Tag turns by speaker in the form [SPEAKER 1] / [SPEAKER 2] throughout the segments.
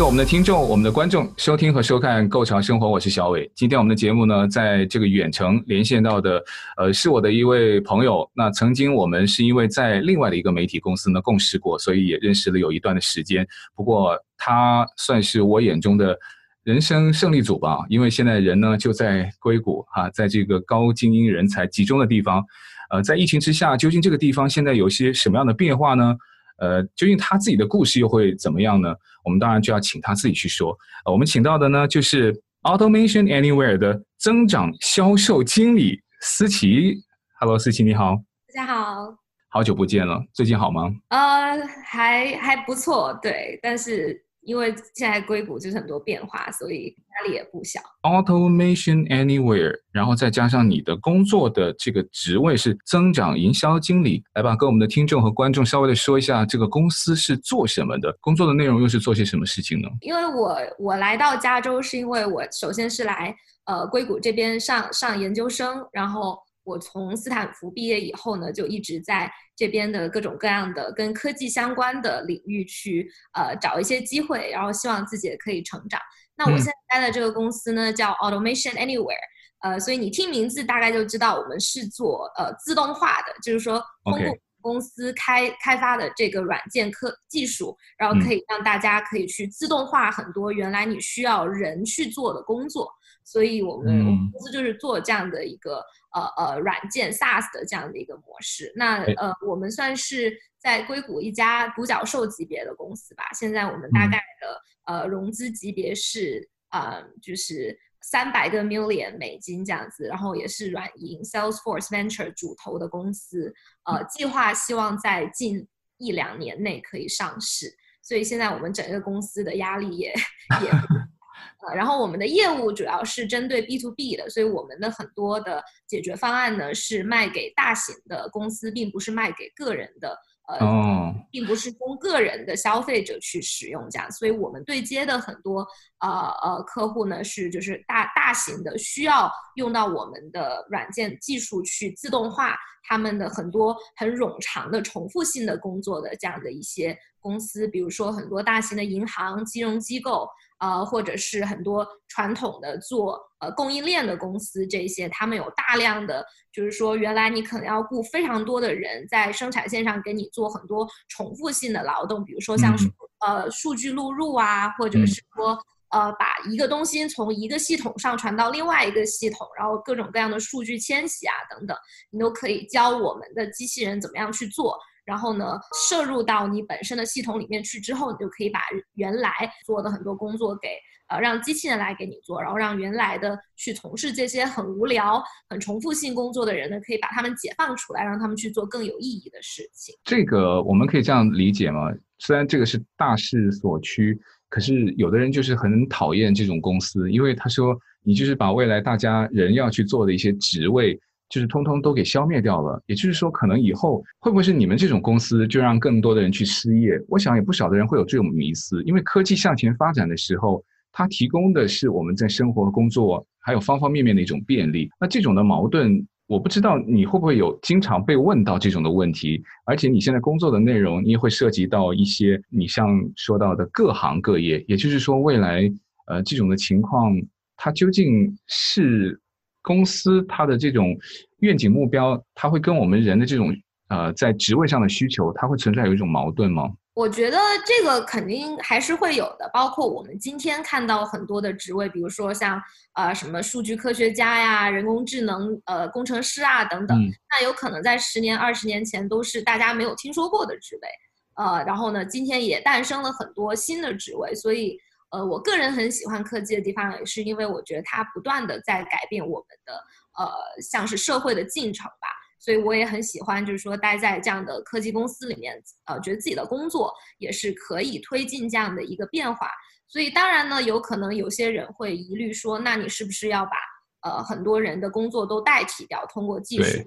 [SPEAKER 1] 各我们的听众、我们的观众收听和收看《购潮生活》，我是小伟。今天我们的节目呢，在这个远程连线到的，呃，是我的一位朋友。那曾经我们是因为在另外的一个媒体公司呢共事过，所以也认识了有一段的时间。不过他算是我眼中的人生胜利组吧，因为现在人呢就在硅谷哈，在这个高精英人才集中的地方。呃，在疫情之下，究竟这个地方现在有些什么样的变化呢？呃，究竟他自己的故事又会怎么样呢？我们当然就要请他自己去说。呃，我们请到的呢，就是 Automation Anywhere 的增长销售经理思琪。Hello，思琪你好。
[SPEAKER 2] 大家好。
[SPEAKER 1] 好久不见了，最近好吗？
[SPEAKER 2] 呃，还还不错，对，但是。因为现在硅谷就是很多变化，所以压力也不小。
[SPEAKER 1] Automation Anywhere，然后再加上你的工作的这个职位是增长营销经理，来吧，跟我们的听众和观众稍微的说一下这个公司是做什么的，工作的内容又是做些什么事情呢？
[SPEAKER 2] 因为我我来到加州是因为我首先是来呃硅谷这边上上研究生，然后。我从斯坦福毕业以后呢，就一直在这边的各种各样的跟科技相关的领域去呃找一些机会，然后希望自己也可以成长。那我现在待的这个公司呢，叫 Automation Anywhere，呃，所以你听名字大概就知道我们是做呃自动化的，就是说通过公司开开发的这个软件科技术，然后可以让大家可以去自动化很多原来你需要人去做的工作。所以我们公司就是做这样的一个。呃呃，软件 SaaS 的这样的一个模式，那呃，我们算是在硅谷一家独角兽级别的公司吧。现在我们大概的、嗯、呃融资级别是呃就是三百个 million 美金这样子，然后也是软银 Salesforce Venture 主投的公司，呃，计划希望在近一两年内可以上市。所以现在我们整个公司的压力也 也。呃，然后我们的业务主要是针对 B to B 的，所以我们的很多的解决方案呢是卖给大型的公司，并不是卖给个人的，呃，oh. 并不是供个人的消费者去使用这样，所以我们对接的很多呃呃客户呢是就是大大型的需要用到我们的软件技术去自动化他们的很多很冗长的重复性的工作的这样的一些公司，比如说很多大型的银行、金融机构。呃，或者是很多传统的做呃供应链的公司，这些他们有大量的，就是说原来你可能要雇非常多的人在生产线上给你做很多重复性的劳动，比如说像是、嗯、呃数据录入啊，或者是说呃把一个东西从一个系统上传到另外一个系统，然后各种各样的数据迁徙啊等等，你都可以教我们的机器人怎么样去做。然后呢，摄入到你本身的系统里面去之后，你就可以把原来做的很多工作给呃让机器人来给你做，然后让原来的去从事这些很无聊、很重复性工作的人呢，可以把他们解放出来，让他们去做更有意义的事情。
[SPEAKER 1] 这个我们可以这样理解吗？虽然这个是大势所趋，可是有的人就是很讨厌这种公司，因为他说你就是把未来大家人要去做的一些职位。就是通通都给消灭掉了，也就是说，可能以后会不会是你们这种公司就让更多的人去失业？我想也不少的人会有这种迷思，因为科技向前发展的时候，它提供的是我们在生活、工作还有方方面面的一种便利。那这种的矛盾，我不知道你会不会有经常被问到这种的问题，而且你现在工作的内容，你也会涉及到一些你像说到的各行各业，也就是说，未来呃这种的情况，它究竟是？公司它的这种愿景目标，它会跟我们人的这种呃在职位上的需求，它会存在有一种矛盾吗？
[SPEAKER 2] 我觉得这个肯定还是会有的，包括我们今天看到很多的职位，比如说像呃什么数据科学家呀、人工智能呃工程师啊等等，嗯、那有可能在十年、二十年前都是大家没有听说过的职位，呃，然后呢，今天也诞生了很多新的职位，所以。呃，我个人很喜欢科技的地方，也是因为我觉得它不断的在改变我们的呃，像是社会的进程吧。所以我也很喜欢，就是说待在这样的科技公司里面，呃，觉得自己的工作也是可以推进这样的一个变化。所以当然呢，有可能有些人会疑虑说，那你是不是要把呃很多人的工作都代替掉，通过技术？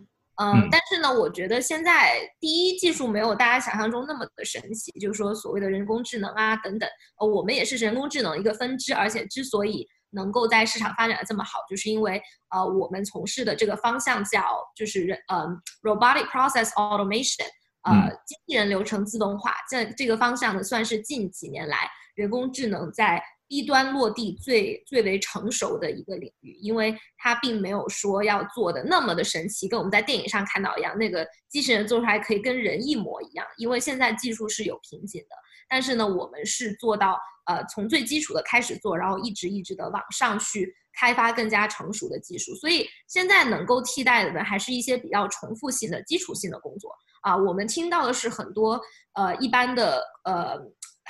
[SPEAKER 2] 嗯，但是呢，我觉得现在第一技术没有大家想象中那么的神奇，就是说所谓的人工智能啊等等，呃，我们也是人工智能一个分支，而且之所以能够在市场发展的这么好，就是因为呃我们从事的这个方向叫就是人呃 robotic process automation，呃机器人流程自动化，这这个方向呢算是近几年来人工智能在低端落地最最为成熟的一个领域，因为它并没有说要做的那么的神奇，跟我们在电影上看到一样，那个机器人做出来可以跟人一模一样。因为现在技术是有瓶颈的，但是呢，我们是做到呃从最基础的开始做，然后一直一直的往上去开发更加成熟的技术。所以现在能够替代的呢，还是一些比较重复性的基础性的工作啊。我们听到的是很多呃一般的呃。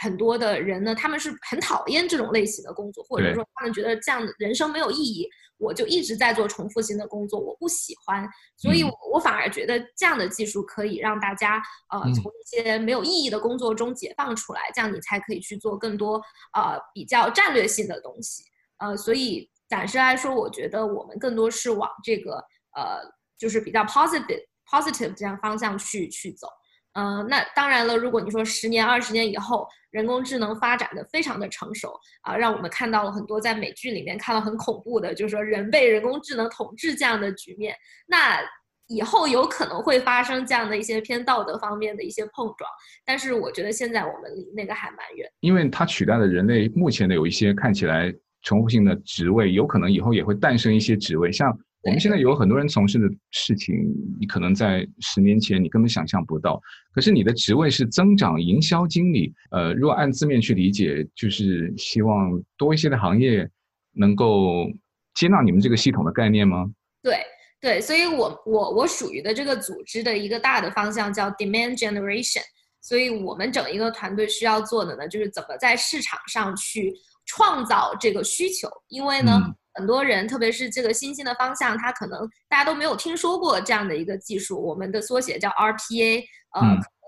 [SPEAKER 2] 很多的人呢，他们是很讨厌这种类型的工作，或者说他们觉得这样的人生没有意义，我就一直在做重复性的工作，我不喜欢，所以我反而觉得这样的技术可以让大家呃从一些没有意义的工作中解放出来，这样你才可以去做更多呃比较战略性的东西，呃，所以暂时来说，我觉得我们更多是往这个呃就是比较 positive positive 这样方向去去走。嗯、那当然了，如果你说十年、二十年以后，人工智能发展的非常的成熟啊，让我们看到了很多在美剧里面看到很恐怖的，就是说人被人工智能统治这样的局面，那以后有可能会发生这样的一些偏道德方面的一些碰撞。但是我觉得现在我们离那个还蛮远，因为它取代了人类目前的有一些看起来重复性的职位，有可能以后也会诞生一些职位，像。我们现在有很多人从事的事情，你可能在十年前你根本想象不到。可是你的职位是增长营销经理，呃，如果按字面去理解，就是希望多一些的行业能够接纳你们这个系统的概念吗？对对，所以我我我属于的这个组织的一个大的方向叫 demand generation，所以我们整一个团队需要做的呢，就是怎么在市场上去创造这个需求，因为呢。嗯很多人，特别是这个新兴的方向，他可能大家都没有听说过这样的一个技术。我们的缩写叫 RPA，呃，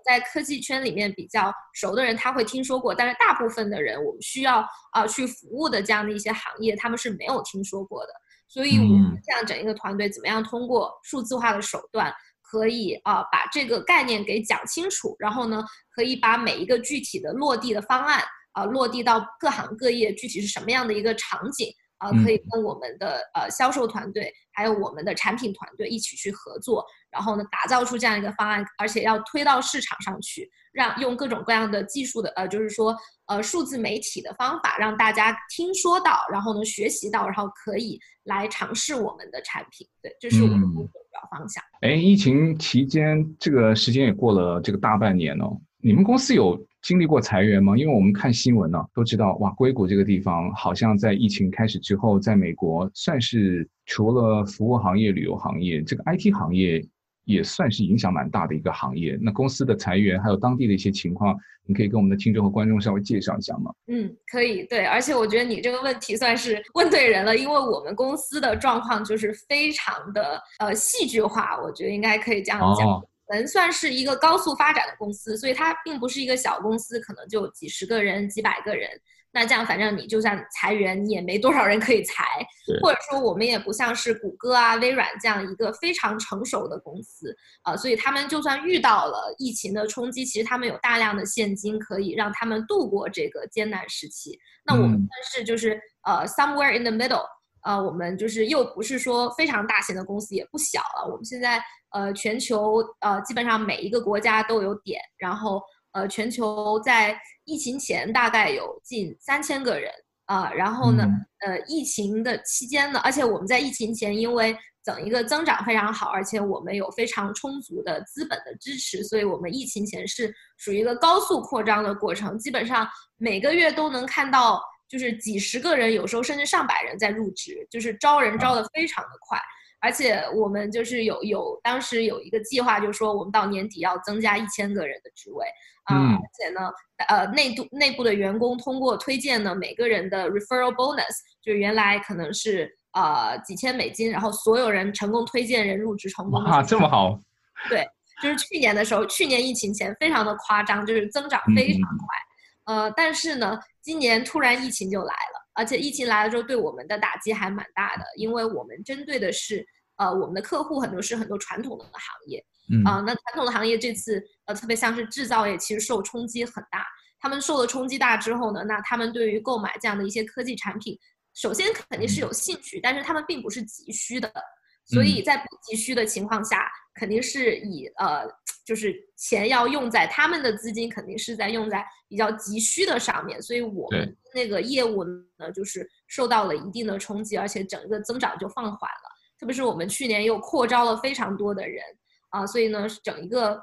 [SPEAKER 2] 在科技圈里面比较熟的人他会听说过，但是大部分的人，我们需要啊、呃、去服务的这样的一些行业，他们是没有听说过的。所以，我们这样整一个团队，怎么样通过数字化的手段，可以啊、呃、把这个概念给讲清楚，然后呢，可以把每一个具体的落地的方案啊、呃、落地到各行各业，具体是什么样的一个场景。啊，可以跟我们的呃销售团队，还有我们的产品团队一起去合作，然后呢，打造出这样一个方案，而且要推到市场上去，让用各种各样的技术的呃，就是说呃数字媒体的方法，让大家听说到，然后呢学习到，然后可以来尝试我们的产品。对，这是我们工作的主要方向。哎、嗯，疫情期间这个时间也过了这个大半年哦，你们公司有经历过裁员吗？因为我们看新闻呢、啊，都知道哇，硅谷这个地方好像在疫情开始之后，在美国算是除了服务行业、旅游行业，这个 IT 行业也算是影响蛮大的一个行业。那公司的裁员还有当地的一些情况，你可以跟我们的听众和观众稍微介绍一下吗？嗯，可以。对，而且我觉得你这个问题算是问对人了，因为我们公司的状况就是非常的呃戏剧化，我觉得应该可以这样讲。哦能算是一个高速发展的公司，所以它并不是一个小公司，可能就几十个人、几百个人。那这样，反正你就算裁员，你也没多少人可以裁。或者说，我们也不像是谷歌啊、微软这样一个非常成熟的公司啊、呃，所以他们就算遇到了疫情的冲击，其实他们有大量的现金可以让他们度过这个艰难时期。那我们算是就是呃，somewhere in the middle。呃，我们就是又不是说非常大型的公司，也不小了。我们现在呃，全球呃，基本上每一个国家都有点，然后呃，全球在疫情前大概有近三千个人啊、呃。然后呢，呃，疫情的期间呢，而且我们在疫情前，因为整一个增长非常好，而且我们有非常充足的资本的支持，所以我们疫情前是属于一个高速扩张的过程，基本上每个月都能看到。就是几十个人，有时候甚至上百人在入职，就是招人招的非常的快，而且我们就是有有当时有一个计划，就是说我们到年底要增加一千个人的职位啊、嗯，而且呢，呃，内部内部的员工通过推荐呢，每个人的 referral bonus 就原来可能是呃几千美金，然后所有人成功推荐人入职成功。啊，这么好！对，就是去年的时候，去年疫情前非常的夸张，就是增长非常快。嗯呃，但是呢，今年突然疫情就来了，而且疫情来了之后，对我们的打击还蛮大的，因为我们针对的是，呃，我们的客户很多是很多传统的行业，嗯，啊、呃，那传统的行业这次，呃，特别像是制造业，其实受冲击很大。他们受了冲击大之后呢，那他们对于购买这样的一些科技产品，首先肯定是有兴趣，但是他们并不是急需的。所以在不急需的情况下，肯定是以呃，就是钱要用在他们的资金肯定是在用在比较急需的上面，所以我们那个业务呢，就是受到了一定的冲击，而且整个增长就放缓了。特别是我们去年又扩招了非常多的人啊，所以呢，整一个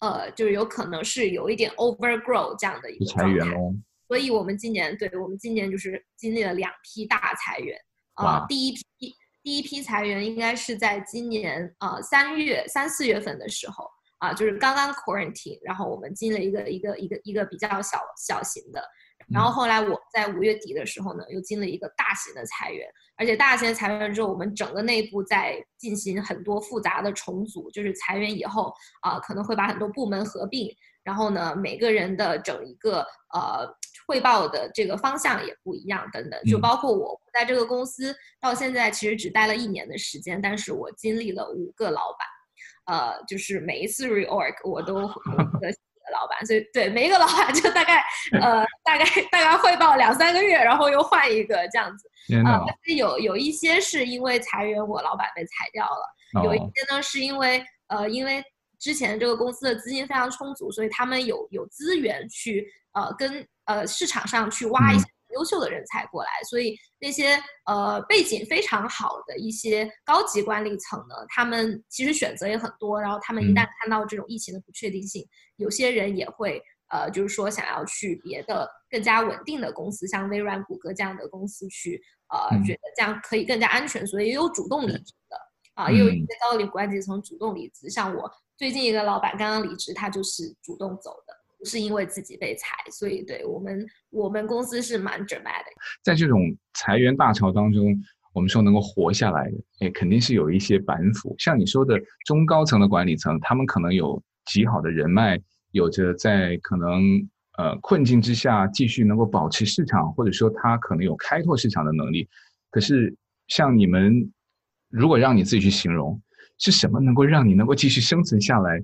[SPEAKER 2] 呃，就是有可能是有一点 overgrow 这样的一个
[SPEAKER 1] 裁员哦。
[SPEAKER 2] 所以我们今年对我们今年就是经历了两批大裁员啊，第一批。第一批裁员应该是在今年啊三月三四月份的时候啊，就是刚刚 quarantine，然后我们进了一个一个一个一个比较小小型的，然后后来我在五月底的时候呢，又进了一个大型的裁员，而且大型的裁员之后，我们整个内部在进行很多复杂的重组，就是裁员以后啊，可能会把很多部门合并，然后呢，每个人的整一个呃。汇报的这个方向也不一样，等等，就包括我在这个公司到现在其实只待了一年的时间，但是我经历了五个老板，呃，就是每一次 reorg 我都老板，所以对每一个老板就大概呃大概大概汇报两三个月，然后又换一个这样子，啊、呃，有有一些是因为裁员，我老板被裁掉了，有一些呢是因为呃因为之前这个公司的资金非常充足，所以他们有有资源去呃跟。呃，市场上去挖一些优秀的人才过来，嗯、所以那些呃背景非常好的一些高级管理层呢，他们其实选择也很多。然后他们一旦看到这种疫情的不确定性，嗯、有些人也会呃，就是说想要去别的更加稳定的公司，像微软、谷歌这样的公司去，呃，嗯、觉得这样可以更加安全，所以也有主动离职的啊，也有一些高领管理层主动离职。嗯、像我最近一个老板刚刚离职，他就是主动走的。不是因为自己被裁，所以对我们我们公司是蛮 dramatic。
[SPEAKER 1] 在这种裁员大潮当中，我们说能够活下来的，哎，肯定是有一些板斧。像你说的中高层的管理层，他们可能有极好的人脉，有着在可能呃困境之下继续能够保持市场，或者说他可能有开拓市场的能力。可是像你们，如果让你自己去形容，是什么能够让你能够继续生存下来？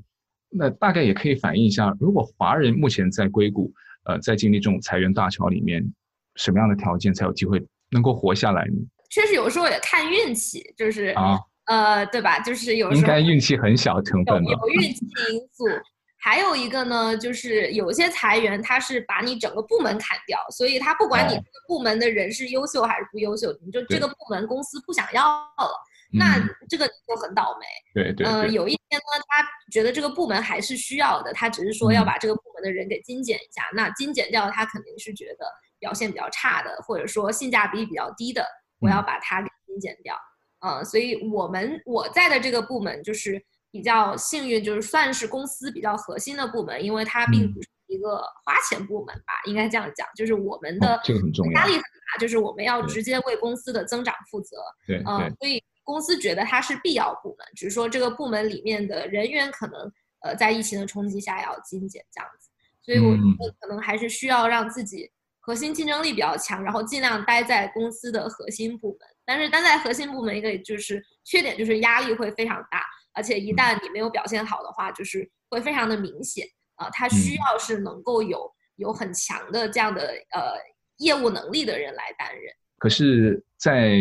[SPEAKER 1] 那大概也可以反映一下，如果华人目前在硅谷，呃，在经历这种裁员大潮里面，什么样的条件才有机会能够活下来呢？
[SPEAKER 2] 确实有时候也看运气，就是
[SPEAKER 1] 啊，
[SPEAKER 2] 呃，对吧？就是有时候
[SPEAKER 1] 应该运气很小成分吧，
[SPEAKER 2] 有运气因素。还有一个呢，就是有些裁员他是把你整个部门砍掉，所以他不管你这个部门的人是优秀还是不优秀，你就这个部门公司不想要了。那这个就很倒霉。
[SPEAKER 1] 对对。嗯，
[SPEAKER 2] 有一天呢，他觉得这个部门还是需要的，他只是说要把这个部门的人给精简一下。嗯、那精简掉，他肯定是觉得表现比较差的，或者说性价比比较低的，我要把它给精简掉。嗯，嗯，所以我们我在的这个部门就是比较幸运，就是算是公司比较核心的部门，因为它并不是一个花钱部门吧，嗯、应该这样讲，就是我们的压力很大，就是我们要直接为公司的增长负责。
[SPEAKER 1] 对，
[SPEAKER 2] 嗯，所以。公司觉得它是必要部门，只是说这个部门里面的人员可能，呃，在疫情的冲击下要精简这样子，所以我觉得可能还是需要让自己核心竞争力比较强，然后尽量待在公司的核心部门。但是待在核心部门一个就是缺点就是压力会非常大，而且一旦你没有表现好的话，就是会非常的明显啊。它需要是能够有有很强的这样的呃业务能力的人来担任。
[SPEAKER 1] 可是，在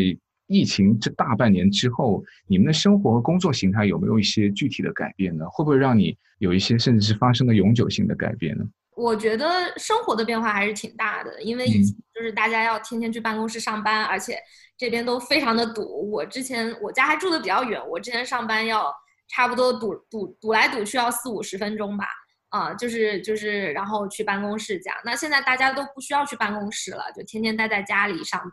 [SPEAKER 1] 疫情这大半年之后，你们的生活和工作形态有没有一些具体的改变呢？会不会让你有一些甚至是发生了永久性的改变呢？
[SPEAKER 2] 我觉得生活的变化还是挺大的，因为以前就是大家要天天去办公室上班，嗯、而且这边都非常的堵。我之前我家还住的比较远，我之前上班要差不多堵堵堵来堵去要四五十分钟吧，啊、呃，就是就是然后去办公室这样。那现在大家都不需要去办公室了，就天天待在家里上班。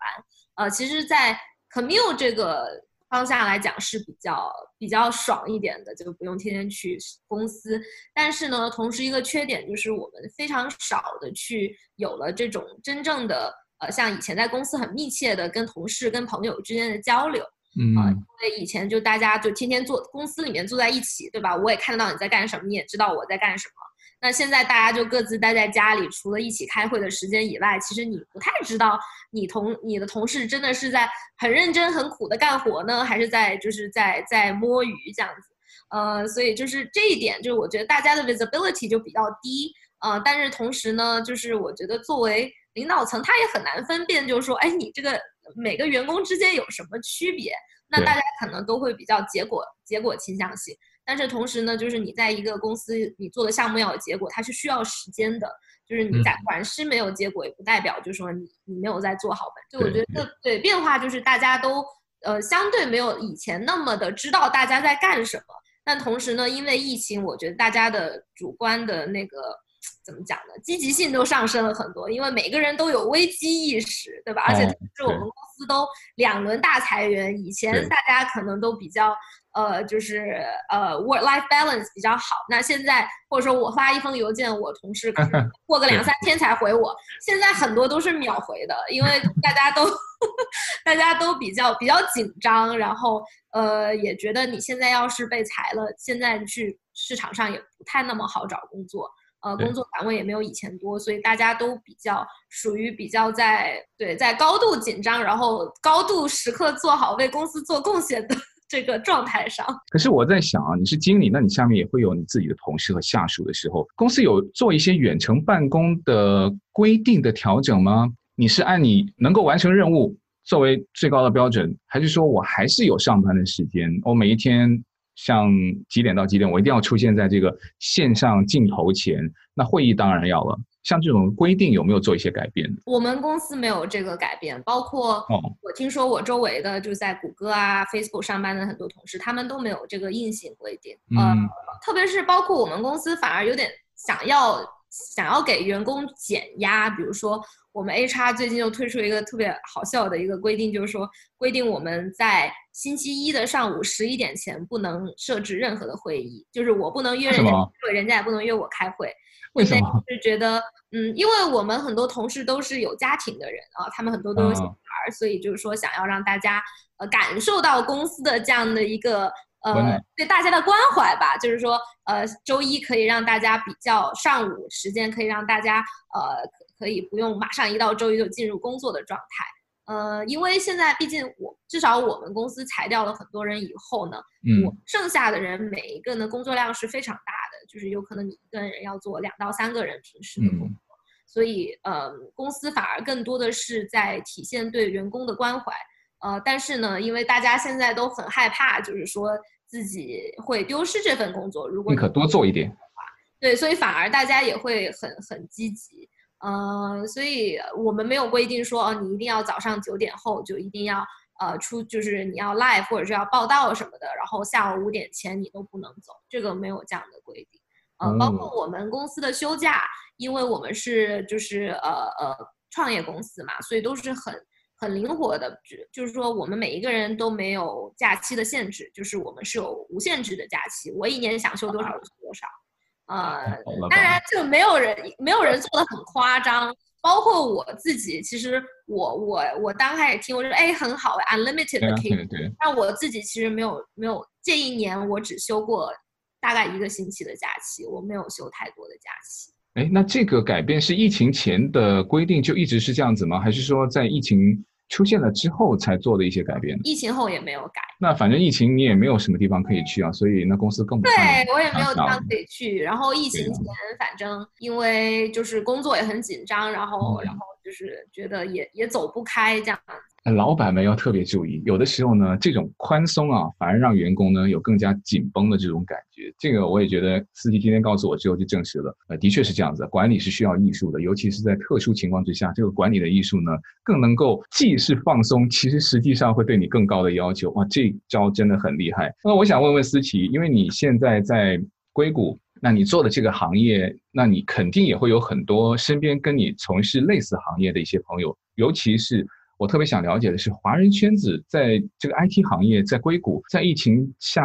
[SPEAKER 2] 呃，其实，在 commute 这个方向来讲是比较比较爽一点的，就不用天天去公司。但是呢，同时一个缺点就是我们非常少的去有了这种真正的呃，像以前在公司很密切的跟同事、跟朋友之间的交流。嗯、呃。因为以前就大家就天天坐公司里面坐在一起，对吧？我也看得到你在干什么，你也知道我在干什么。那现在大家就各自待在家里，除了一起开会的时间以外，其实你不太知道你同你的同事真的是在很认真、很苦的干活呢，还是在就是在在摸鱼这样子。呃，所以就是这一点，就是我觉得大家的 visibility 就比较低。呃，但是同时呢，就是我觉得作为领导层，他也很难分辨，就是说，哎，你这个每个员工之间有什么区别？那大家可能都会比较结果结果倾向性。但是同时呢，就是你在一个公司你做的项目要有结果，它是需要时间的。就是你在短时没有结果，也不代表就是说你你没有在做好本。就我觉得对变化就是大家都呃相对没有以前那么的知道大家在干什么。但同时呢，因为疫情，我觉得大家的主观的那个。怎么讲呢？积极性都上升了很多，因为每个人都有危机意识，对吧？而且是我们公司都两轮大裁员，以前大家可能都比较呃，就是呃，work-life balance 比较好。那现在或者说我发一封邮件，我同事可能 过个两三天才回我，现在很多都是秒回的，因为 大家都大家都比较比较紧张，然后呃，也觉得你现在要是被裁了，现在去市场上也不太那么好找工作。呃，工作岗位也没有以前多，所以大家都比较属于比较在对在高度紧张，然后高度时刻做好为公司做贡献的这个状态上。
[SPEAKER 1] 可是我在想啊，你是经理，那你下面也会有你自己的同事和下属的时候，公司有做一些远程办公的规定的调整吗？你是按你能够完成任务作为最高的标准，还是说我还是有上班的时间？我每一天。像几点到几点，我一定要出现在这个线上镜头前。那会议当然要了。像这种规定有没有做一些改变？
[SPEAKER 2] 我们公司没有这个改变，包括我听说我周围的就在谷歌啊、Facebook 上班的很多同事，他们都没有这个硬性规定。嗯、呃，特别是包括我们公司反而有点想要想要给员工减压，比如说。我们 HR 最近又推出一个特别好笑的一个规定，就是说规定我们在星期一的上午十一点前不能设置任何的会议，就是我不能约人家开会，人家也不能约我开会。
[SPEAKER 1] 为什么？
[SPEAKER 2] 就是觉得，嗯，因为我们很多同事都是有家庭的人啊，他们很多都有小孩，哦，所以就是说想要让大家呃感受到公司的这样的一个。呃，对大家的关怀吧，就是说，呃，周一可以让大家比较上午时间，可以让大家呃可以不用马上一到周一就进入工作的状态。呃，因为现在毕竟我至少我们公司裁掉了很多人以后呢，嗯，我剩下的人每一个呢工作量是非常大的，就是有可能你一个人要做两到三个人平时的工作，嗯，所以呃，公司反而更多的是在体现对员工的关怀。呃，但是呢，因为大家现在都很害怕，就是说自己会丢失这份工作。如果你
[SPEAKER 1] 可多做一点，
[SPEAKER 2] 对，所以反而大家也会很很积极。呃，所以我们没有规定说，哦，你一定要早上九点后就一定要呃出，就是你要 live 或者是要报道什么的，然后下午五点前你都不能走，这个没有这样的规定。呃，包括我们公司的休假，因为我们是就是呃呃创业公司嘛，所以都是很。很灵活的，就就是说，我们每一个人都没有假期的限制，就是我们是有无限制的假期，我一年想休多少就休多少。呃，当然就没有人没有人做的很夸张，包括我自己，其实我我我刚开始听，我就说哎很好，unlimited 的可以，但我自己其实没有没有这一年我只休过大概一个星期的假期，我没有休太多的假期。
[SPEAKER 1] 哎，那这个改变是疫情前的规定就一直是这样子吗？还是说在疫情出现了之后才做的一些改变？
[SPEAKER 2] 疫情后也没有改。
[SPEAKER 1] 那反正疫情你也没有什么地方可以去啊，所以那公司更不。
[SPEAKER 2] 对，我也没有地方可以去。然后疫情前，反正因为就是工作也很紧张，然后然后就是觉得也也走不开这样。
[SPEAKER 1] 那老板们要特别注意，有的时候呢，这种宽松啊，反而让员工呢有更加紧绷的这种感觉。这个我也觉得，司机今天告诉我之后就证实了，呃，的确是这样子。管理是需要艺术的，尤其是在特殊情况之下，这个管理的艺术呢，更能够既是放松，其实实际上会对你更高的要求。哇，这招真的很厉害。那我想问问思琪，因为你现在在硅谷，那你做的这个行业，那你肯定也会有很多身边跟你从事类似行业的一些朋友，尤其是。我特别想了解的是，华人圈子在这个 IT 行业，在硅谷，在疫情下，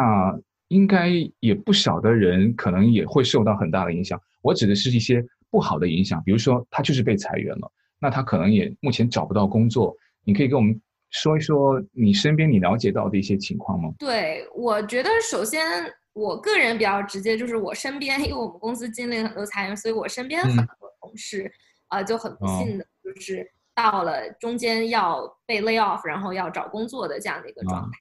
[SPEAKER 1] 应该也不少的人可能也会受到很大的影响。我指的是一些不好的影响，比如说他就是被裁员了，那他可能也目前找不到工作。你可以跟我们说一说你身边你了解到的一些情况吗？
[SPEAKER 2] 对，我觉得首先我个人比较直接，就是我身边，因为我们公司经历了很多裁员，所以我身边很多同事啊、嗯呃、就很不幸的就是。哦到了中间要被 lay off，然后要找工作的这样的一个状态。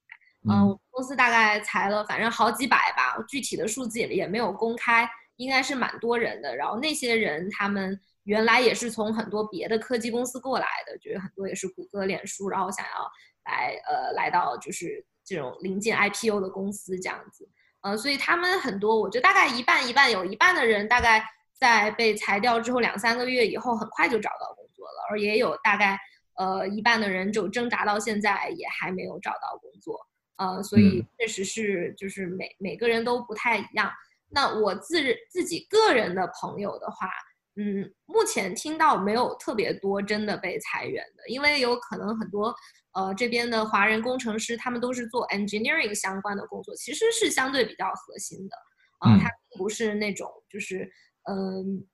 [SPEAKER 2] 嗯，嗯，公司大概裁了反正好几百吧，具体的数字也也没有公开，应该是蛮多人的。然后那些人他们原来也是从很多别的科技公司过来的，就是很多也是谷歌、脸书，然后想要来呃来到就是这种临近 IPO 的公司这样子。呃，所以他们很多，我觉得大概一半一半，有一半的人大概在被裁掉之后两三个月以后，很快就找到工作了，而也有大概呃一半的人就挣扎到现在也还没有找到工作，呃，所以确实是就是每每个人都不太一样。那我自自己个人的朋友的话。嗯，目前听到没有特别多真的被裁员的，因为有可能很多呃这边的华人工程师，他们都是做 engineering 相关的工作，其实是相对比较核心的，啊、呃，他并不是那种就是嗯，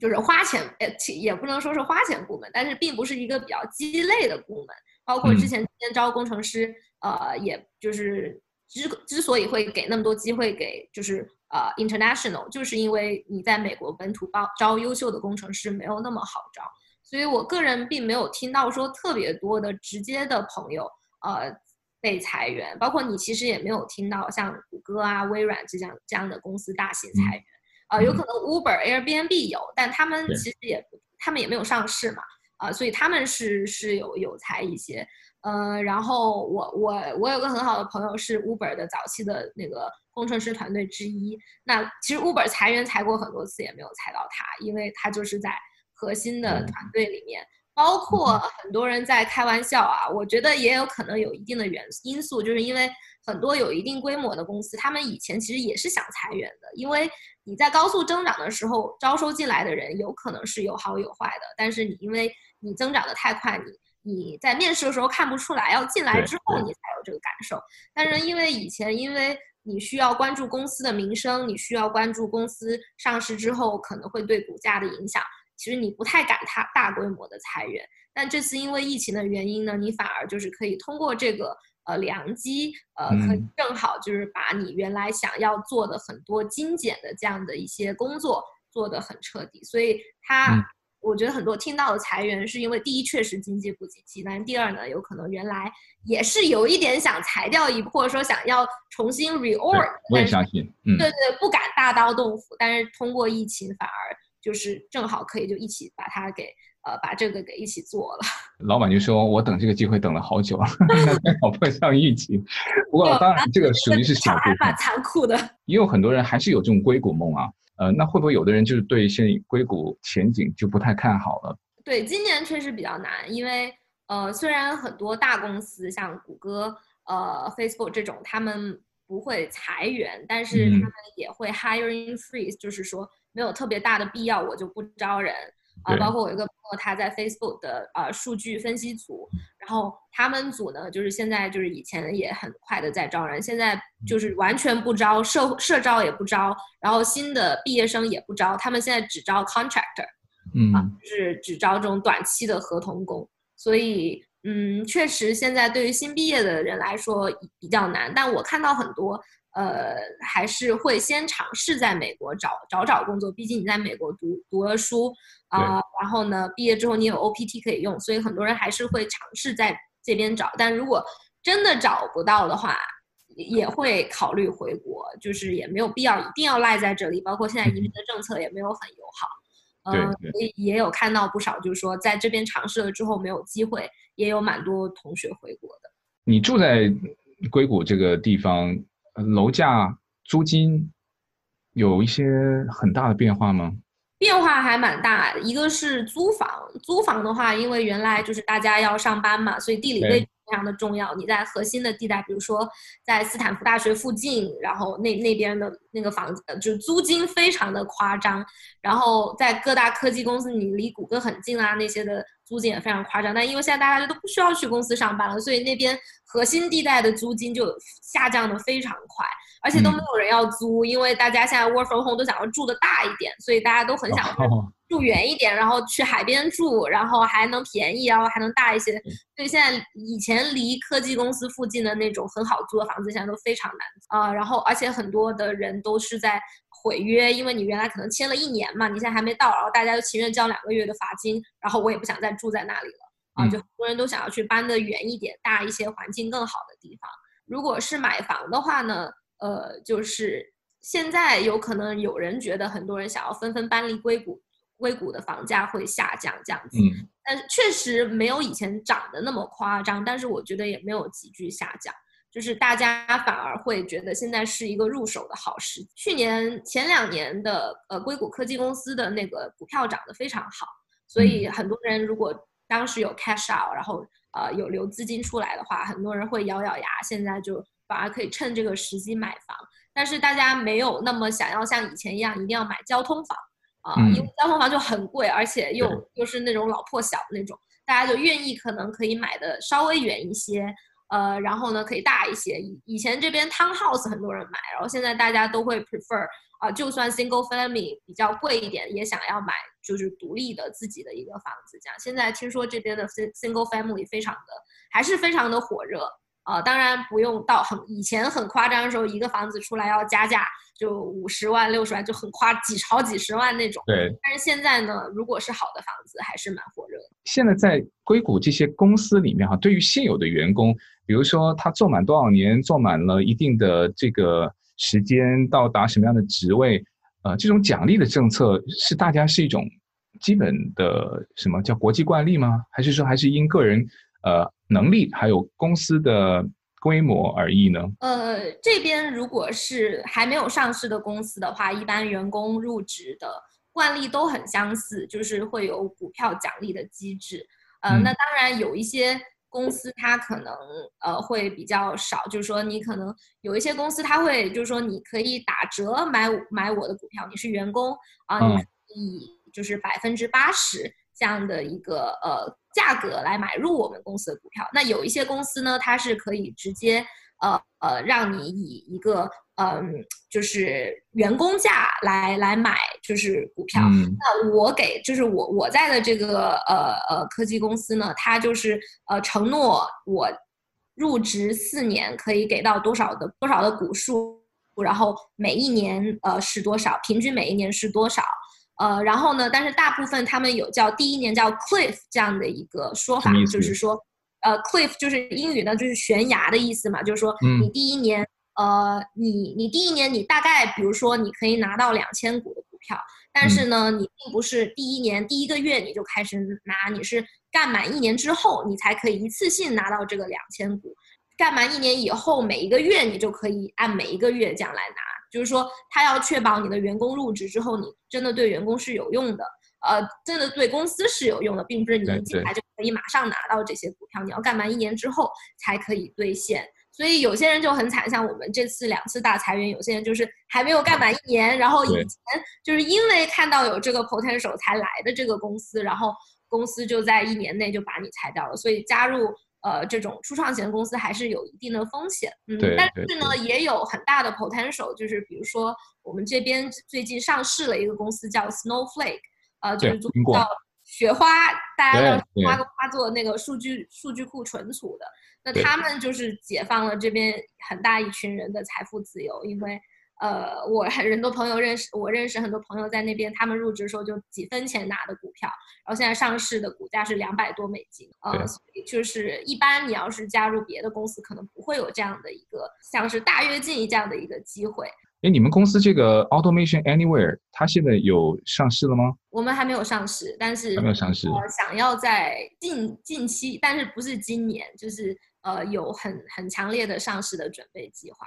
[SPEAKER 2] 就是花钱，呃，也不能说是花钱部门，但是并不是一个比较鸡肋的部门，包括之前今天招工程师，呃，也就是之之所以会给那么多机会给就是。呃、uh，international 就是因为你在美国本土报招优秀的工程师没有那么好招，所以我个人并没有听到说特别多的直接的朋友呃被裁员，包括你其实也没有听到像谷歌啊、微软这样这样的公司大型裁员，呃，有可能 Uber、嗯、Airbnb 有，但他们其实也他们也没有上市嘛，啊、呃，所以他们是是有有才一些。呃，然后我我我有个很好的朋友是 Uber 的早期的那个工程师团队之一。那其实 Uber 裁员裁过很多次，也没有裁到他，因为他就是在核心的团队里面。包括很多人在开玩笑啊，我觉得也有可能有一定的原因素，就是因为很多有一定规模的公司，他们以前其实也是想裁员的，因为你在高速增长的时候，招收进来的人有可能是有好有坏的，但是你因为你增长的太快，你。你在面试的时候看不出来，要进来之后你才有这个感受。但是因为以前，因为你需要关注公司的名声，你需要关注公司上市之后可能会对股价的影响，其实你不太敢它大规模的裁员。但这次因为疫情的原因呢，你反而就是可以通过这个呃良机，呃，可以正好就是把你原来想要做的很多精简的这样的一些工作做得很彻底，所以它。嗯我觉得很多听到的裁员是因为第一确实经济不景气，但第二呢，有可能原来也是有一点想裁掉一，或者说想要重新 reorg。
[SPEAKER 1] 我也相信，嗯，
[SPEAKER 2] 对对，不敢大刀动斧，但是通过疫情反而就是正好可以就一起把它给呃把这个给一起做了。
[SPEAKER 1] 老板就说：“我等这个机会等了好久 好碰上疫情。”不过当然这个属于是小部分，
[SPEAKER 2] 蛮残酷的。
[SPEAKER 1] 也有很多人还是有这种硅谷梦啊。呃，那会不会有的人就是对现在硅谷前景就不太看好了？
[SPEAKER 2] 对，今年确实比较难，因为呃，虽然很多大公司像谷歌、呃 Facebook 这种，他们不会裁员，但是他们也会 hiring freeze，、嗯、就是说没有特别大的必要，我就不招人。啊、呃，包括我一个朋友，他在 Facebook 的呃数据分析组，然后他们组呢，就是现在就是以前也很快的在招人，现在就是完全不招，社社招也不招，然后新的毕业生也不招，他们现在只招 contractor，
[SPEAKER 1] 嗯，
[SPEAKER 2] 啊，就是只招这种短期的合同工，所以嗯，确实现在对于新毕业的人来说比较难，但我看到很多。呃，还是会先尝试在美国找找找工作，毕竟你在美国读读了书啊、呃，然后呢，毕业之后你有 OPT 可以用，所以很多人还是会尝试在这边找。但如果真的找不到的话，也会考虑回国，就是也没有必要一定要赖在这里。包括现在移民的政策也没有很友好，嗯、呃，所以也有看到不少，就是说在这边尝试了之后没有机会，也有蛮多同学回国的。
[SPEAKER 1] 你住在硅谷这个地方？楼价、租金有一些很大的变化吗？
[SPEAKER 2] 变化还蛮大，一个是租房，租房的话，因为原来就是大家要上班嘛，所以地理位置非常的重要。你在核心的地带，比如说在斯坦福大学附近，然后那那边的那个房子，就是租金非常的夸张。然后在各大科技公司，你离谷歌很近啊，那些的租金也非常夸张。但因为现在大家都不需要去公司上班了，所以那边核心地带的租金就下降的非常快。而且都没有人要租，嗯，因为大家现在 work from home 都想要住的大一点，所以大家都很想住远一点，然后去海边住，然后还能便宜，然后还能大一些。所以现在以前离科技公司附近的那种很好租的房子，现在都非常难啊，呃。然后而且很多的人都是在毁约，因为你原来可能签了一年嘛，你现在还没到，然后大家就情愿交两个月的罚金，然后我也不想再住在那里了啊，就很多人都想要去搬得远一点，大一些，环境更好的地方。如果是买房的话呢？呃，就是现在有可能有人觉得很多人想要纷纷搬离硅谷，硅谷的房价会下降这样子，嗯，但是确实没有以前涨得那么夸张，但是我觉得也没有急剧下降，就是大家反而会觉得现在是一个入手的好时。去年前两年的呃硅谷科技公司的那个股票涨得非常好，所以很多人如果当时有 cash out，然后呃有留资金出来的话，很多人会咬咬牙，现在就反而可以趁这个时机买房。但是大家没有那么想要像以前一样一定要买交通房啊，呃嗯、因为交通房就很贵，而且又又是那种老破小的那种，大家就愿意可能可以买的稍微远一些。呃，然后呢，可以大一些。以以前这边 townhouse 很多人买，然后现在大家都会 prefer 啊、就算 single family 比较贵一点，也想要买就是独立的自己的一个房子。这样，现在听说这边的 single family 非常的还是非常的火热。呃，当然不用到很以前很夸张的时候，一个房子出来要加价，就五十万、六十万就很夸几好几十万那种。
[SPEAKER 1] 对。
[SPEAKER 2] 但是现在呢，如果是好的房子，还是蛮火热的。
[SPEAKER 1] 现在在硅谷这些公司里面哈，对于现有的员工，比如说他做满多少年，做满了一定的这个时间，到达什么样的职位，呃，这种奖励的政策是大家是一种基本的什么叫国际惯例吗？还是说还是因个人？呃，能力还有公司的规模而异呢？
[SPEAKER 2] 呃，这边如果是还没有上市的公司的话，一般员工入职的惯例都很相似，就是会有股票奖励的机制。呃，嗯、那当然有一些公司它可能呃会比较少，就是说你可能有一些公司它会就是说你可以打折买买我的股票，你是员工啊，呃嗯、你可以就是百分之八十这样的一个呃。价格来买入我们公司的股票，那有一些公司呢，它是可以直接呃呃让你以一个嗯、呃、就是员工价来来买就是股票。嗯、那我给就是我我在的这个呃呃科技公司呢，它就是呃承诺我入职四年可以给到多少的多少的股数，然后每一年呃是多少，平均每一年是多少。呃，然后呢，但是大部分他们有叫第一年叫 cliff 这样的一个说法，就是说，呃，cliff 就是英语呢就是悬崖的意思嘛，就是说你第一年，嗯、呃，你你第一年你大概比如说你可以拿到两千股的股票，但是呢，你并不是第一年第一个月你就开始拿，你是干满一年之后你才可以一次性拿到这个两千股，干满一年以后每一个月你就可以按每一个月这样来拿。就是说，他要确保你的员工入职之后，你真的对员工是有用的，呃，真的对公司是有用的，并不是你一进来就可以马上拿到这些股票，你要干满一年之后才可以兑现。所以有些人就很惨，像我们这次两次大裁员，有些人就是还没有干满一年，然后以前就是因为看到有这个 potential 才来的这个公司，然后公司就在一年内就把你裁掉了，所以加入。呃，这种初创型的公司还是有一定的风险，嗯，但是呢，也有很大的 potential，就是比如说我们这边最近上市了一个公司叫 Snowflake，呃，就是做叫雪花，大家要雪花花做那个数据数据库存储的，那他们就是解放了这边很大一群人的财富自由，因为。呃，我很多朋友认识，我认识很多朋友在那边，他们入职的时候就几分钱拿的股票，然后现在上市的股价是两百多美金，呃，对所以就是一般你要是加入别的公司，可能不会有这样的一个像是大跃进这样的一个机会。
[SPEAKER 1] 哎，你们公司这个 Automation Anywhere，它现在有上市了吗？
[SPEAKER 2] 我们还没有上市，但是
[SPEAKER 1] 还没有上市，
[SPEAKER 2] 呃，想要在近近期，但是不是今年，就是呃有很很强烈的上市的准备计划。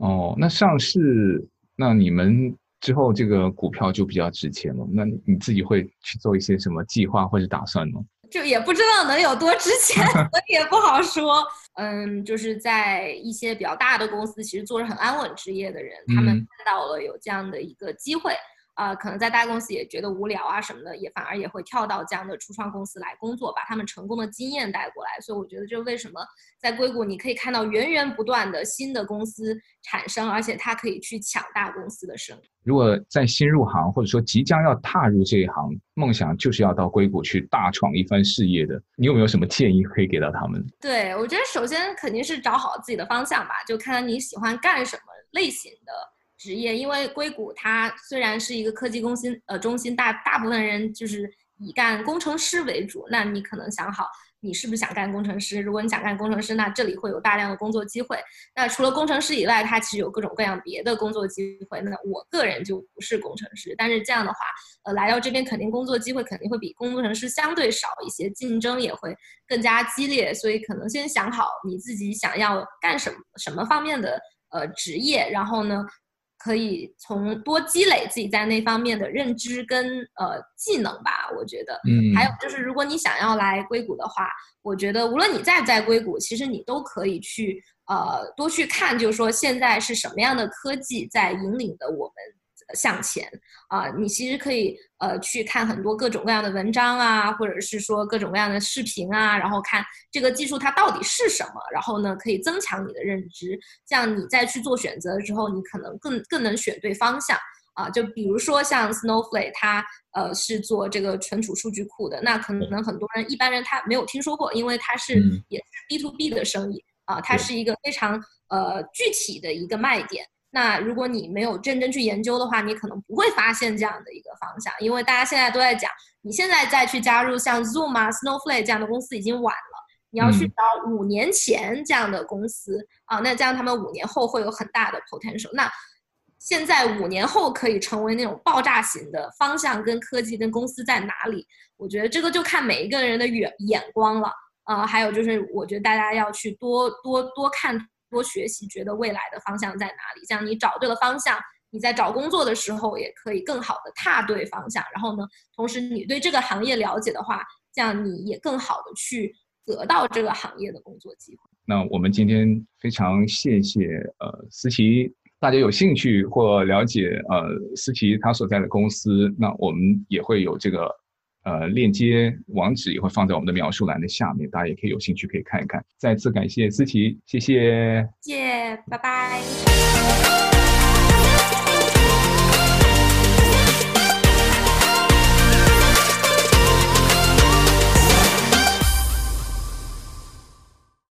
[SPEAKER 1] 哦，那上市，那你们之后这个股票就比较值钱了。那你自己会去做一些什么计划或者打算吗？
[SPEAKER 2] 就也不知道能有多值钱，所以也不好说。嗯，就是在一些比较大的公司，其实做着很安稳职业的人，嗯、他们看到了有这样的一个机会。呃，可能在大公司也觉得无聊啊什么的，也反而也会跳到这样的初创公司来工作，把他们成功的经验带过来。所以我觉得，这为什么在硅谷你可以看到源源不断的新的公司产生，而且它可以去抢大公司的生意。
[SPEAKER 1] 如果在新入行或者说即将要踏入这一行，梦想就是要到硅谷去大闯一番事业的，你有没有什么建议可以给到他们？
[SPEAKER 2] 对，我觉得首先肯定是找好自己的方向吧，就看看你喜欢干什么类型的。职业，因为硅谷它虽然是一个科技中心，呃，中心大大部分人就是以干工程师为主，那你可能想好你是不是想干工程师？如果你想干工程师，那这里会有大量的工作机会。那除了工程师以外，它其实有各种各样别的工作机会。那我个人就不是工程师，但是这样的话，呃，来到这边肯定工作机会肯定会比工程师相对少一些，竞争也会更加激烈。所以可能先想好你自己想要干什么什么方面的呃职业，然后呢，可以从多积累自己在那方面的认知跟呃技能吧，我觉得。嗯。还有就是，如果你想要来硅谷的话，我觉得无论你在不在硅谷，其实你都可以去呃多去看，就是说现在是什么样的科技在引领的我们。向前啊，你其实可以呃去看很多各种各样的文章啊，或者是说各种各样的视频啊，然后看这个技术它到底是什么，然后呢可以增强你的认知，这样你再去做选择的时候，你可能更更能选对方向啊。就比如说像 Snowflake，它呃是做这个存储数据库的，那可能很多人一般人他没有听说过，因为它是也是 B to B 的生意啊，它是一个非常呃具体的一个卖点。那如果你没有认真去研究的话，你可能不会发现这样的一个方向，因为大家现在都在讲，你现在再去加入像 Zoom 啊、Snowflake 这样的公司已经晚了，你要去找五年前这样的公司、嗯、啊，那这样他们五年后会有很大的 potential。那现在五年后可以成为那种爆炸型的方向跟科技跟公司在哪里？我觉得这个就看每一个人的眼眼光了啊。还有就是，我觉得大家要去多多多看。多学习，觉得未来的方向在哪里？这样你找对了方向，你在找工作的时候也可以更好的踏对方向。然后呢，同时你对这个行业了解的话，这样你也更好的去得到这个行业的工作机会。
[SPEAKER 1] 那我们今天非常谢谢呃思琪，大家有兴趣或了解呃思琪他所在的公司，那我们也会有这个。呃，链接网址也会放在我们的描述栏的下面，大家也可以有兴趣可以看一看。再次感谢思琪，谢
[SPEAKER 2] 谢，谢，拜拜。